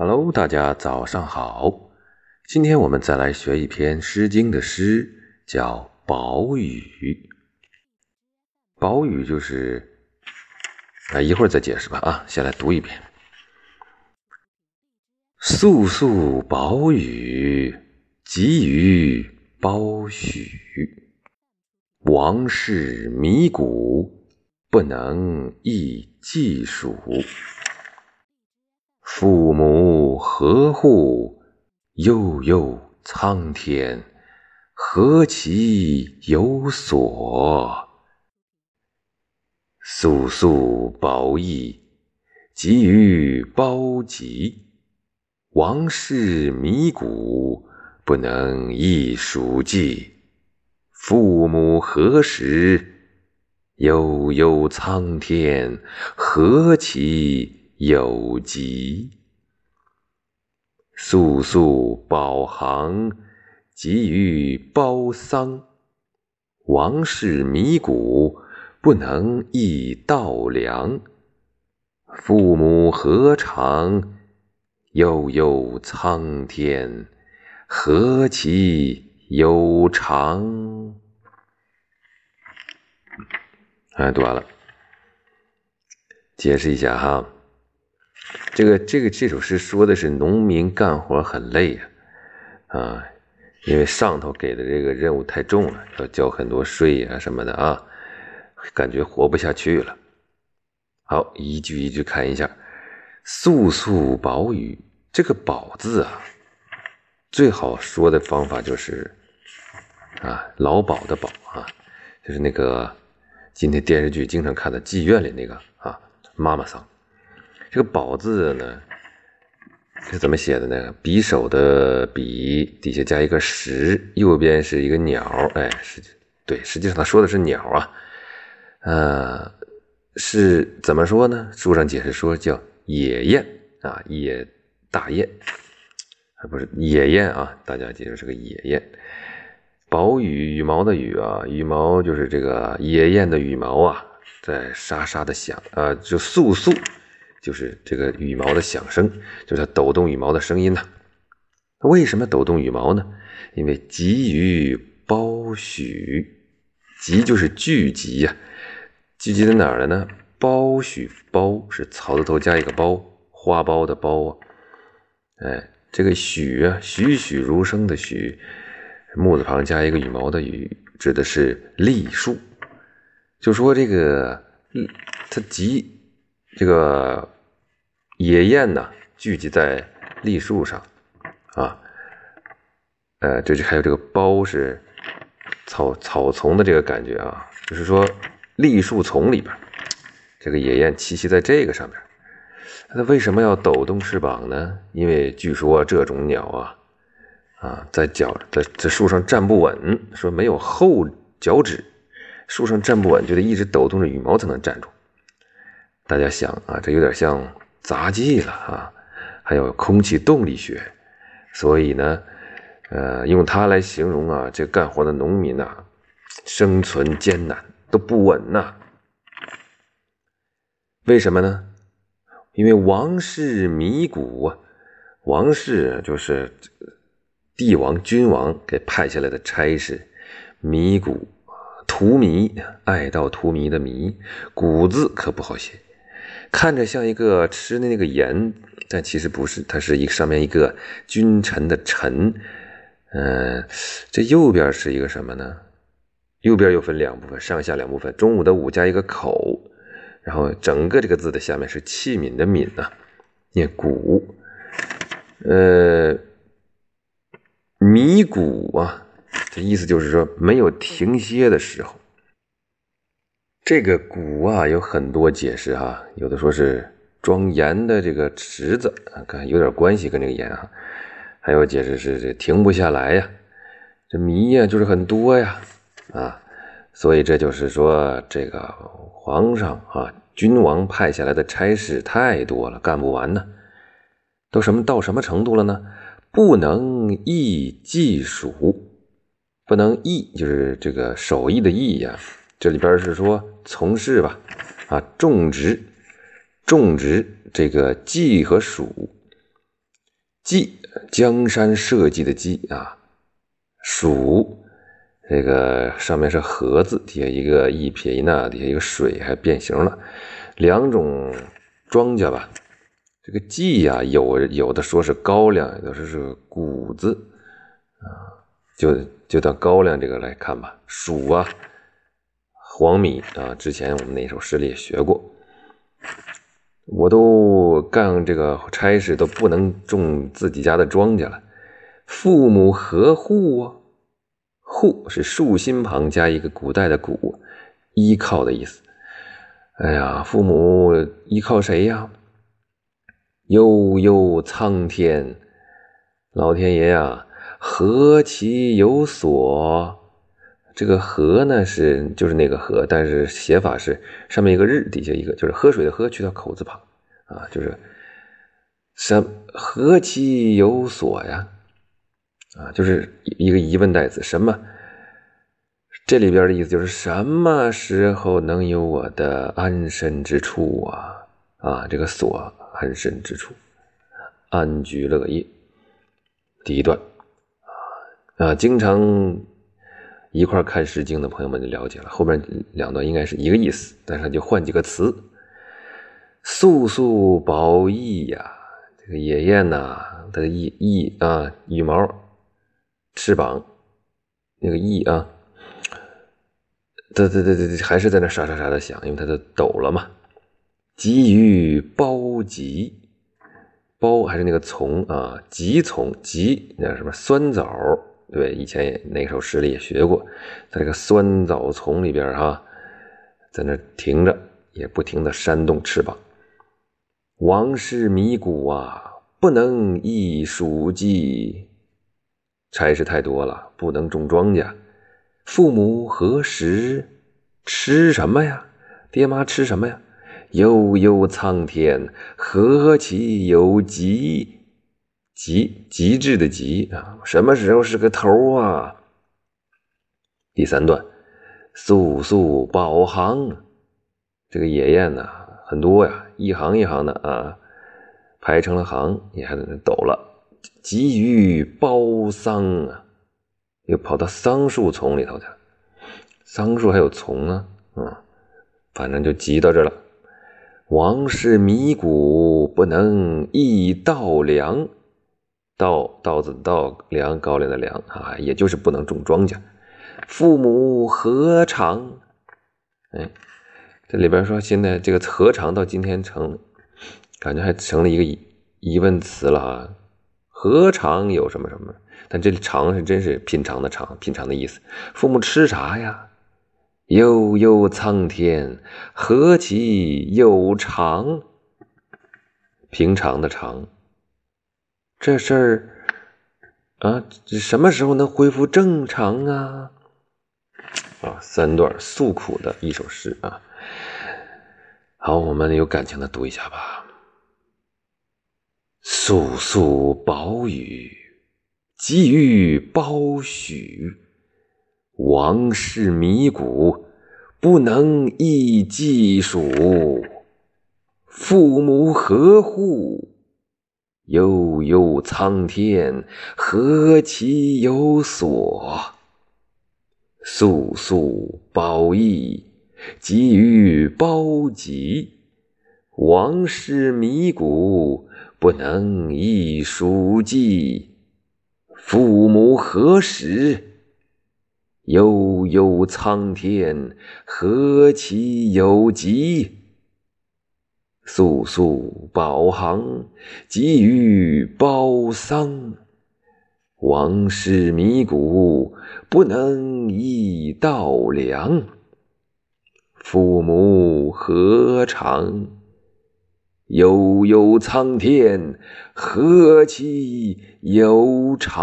Hello，大家早上好。今天我们再来学一篇《诗经》的诗，叫《宝语》。宝语就是啊，一会儿再解释吧。啊，先来读一遍：肃肃宝语，集于褒许。王室迷谷，不能易计数。父母何户，悠悠苍天，何其有所！肃肃宝义，急于褒集。王室迷谷，不能易数计。父母何时，悠悠苍天，何其！有疾，肃肃宝行，急于包丧。王室迷谷，不能易稻粱。父母何长，悠悠苍天，何其有长！哎，读完了，解释一下哈。这个这个这首诗说的是农民干活很累呀，啊，因为上头给的这个任务太重了，要交很多税呀什么的啊，感觉活不下去了。好，一句一句看一下，“素素宝语”这个“宝”字啊，最好说的方法就是啊，劳保的“保”啊，就是那个今天电视剧经常看的妓院里那个啊，妈妈桑。这个“宝”字呢，是怎么写的呢？匕首的“匕”底下加一个“石”，右边是一个鸟。哎，实际对，实际上他说的是鸟啊。呃，是怎么说呢？书上解释说叫野雁啊，野大雁，啊不是野雁啊，大家记住是个野雁。宝羽羽毛的羽啊，羽毛就是这个野雁的羽毛啊，在沙沙的响啊，就簌簌。就是这个羽毛的响声，就是它抖动羽毛的声音呐。为什么抖动羽毛呢？因为集于包许，集就是聚集呀。聚集在哪儿了呢？包许，包是草字头加一个包，花苞的苞啊。哎，这个许啊，栩栩如生的栩，木字旁加一个羽毛的羽，指的是栗树。就说这个，嗯它集。这个野雁呢，聚集在栗树上，啊，呃，这就还有这个苞是草草丛的这个感觉啊，就是说栗树丛里边，这个野雁栖息在这个上面。那为什么要抖动翅膀呢？因为据说这种鸟啊，啊，在脚在在树上站不稳，说没有后脚趾，树上站不稳就得一直抖动着羽毛才能站住。大家想啊，这有点像杂技了啊，还有空气动力学，所以呢，呃，用它来形容啊，这干活的农民呐，生存艰难都不稳呐。为什么呢？因为王室迷谷啊，王室就是帝王、君王给派下来的差事，迷谷荼蘼，爱到荼蘼的蘼，谷字可不好写。看着像一个吃的那个盐，但其实不是，它是一上面一个君臣的臣。嗯，这右边是一个什么呢？右边又分两部分，上下两部分。中午的午加一个口，然后整个这个字的下面是器皿的皿呐，念谷。呃，米谷啊，这意思就是说没有停歇的时候。这个“谷”啊，有很多解释哈，有的说是装盐的这个池子啊，看有点关系跟这个盐啊。还有解释是这停不下来呀，这谜呀就是很多呀，啊，所以这就是说这个皇上啊，君王派下来的差事太多了，干不完呢。都什么到什么程度了呢？不能易计数，不能易就是这个手艺的艺呀。这里边是说从事吧，啊，种植，种植这个稷和黍，稷，江山社稷的稷啊。黍，这个上面是禾字，底下一个一撇一捺，底下一个水，还变形了。两种庄稼吧。这个稷呀，有有的说是高粱，有的说是谷子啊，就就当高粱这个来看吧。黍啊，黄米啊，之前我们那首诗里也学过。我都干这个差事，都不能种自己家的庄稼了。父母何户啊？户是竖心旁加一个古代的古，依靠的意思。哎呀，父母依靠谁呀？悠悠苍天，老天爷呀，何其有所？这个“河”呢，是就是那个“河”，但是写法是上面一个日，底下一个就是喝水的“喝”，去掉口字旁啊，就是什何其有所呀？啊，就是一个疑问代词，什么？这里边的意思就是什么时候能有我的安身之处啊？啊，这个所。安身之处，安居乐业。第一段啊啊，经常一块看《诗经》的朋友们就了解了，后面两段应该是一个意思，但是它就换几个词。素素宝翼呀，这个野雁呐，它的翼翼啊，羽毛、翅膀，那个翼啊，对对对对对，还是在那沙沙沙的响，因为它都抖了嘛。鲫鱼包棘，包还是那个从啊？急从急那什么酸枣？对，以前也那首诗里也学过，在这个酸枣丛里边哈，在那停着，也不停的扇动翅膀。王室迷谷啊，不能一黍稷，差事太多了，不能种庄稼。父母何时吃什么呀？爹妈吃什么呀？悠悠苍天，何其有极？极极致的极啊！什么时候是个头啊？第三段，速速宝行，这个野雁呢很多呀，一行一行的啊，排成了行，你还在那抖了。急于包桑啊，又跑到桑树丛里头去了。桑树还有丛呢，嗯，反正就急到这了。王室迷谷，不能易稻粮。稻稻子的稻粮高粱的粮啊，也就是不能种庄稼。父母何尝？哎，这里边说现在这个何尝到今天成，感觉还成了一个疑疑问词了啊。何尝有什么什么？但这里尝是真是品尝的尝，品尝的意思。父母吃啥呀？悠悠苍天，何其有常？平常的常。这事儿啊，这什么时候能恢复正常啊？啊，三段诉苦的一首诗啊。好，我们有感情的读一下吧。簌簌宝雨，急于包许。王室迷谷，不能易计数。父母何户？悠悠苍天，何其有所？素素褒义，急于包棘。王室迷谷，不能一书记。父母何时？悠悠苍天，何其有极！簌簌宝行，急于包桑。王师迷谷，不能易稻粮。父母何尝？悠悠苍天，何其有长！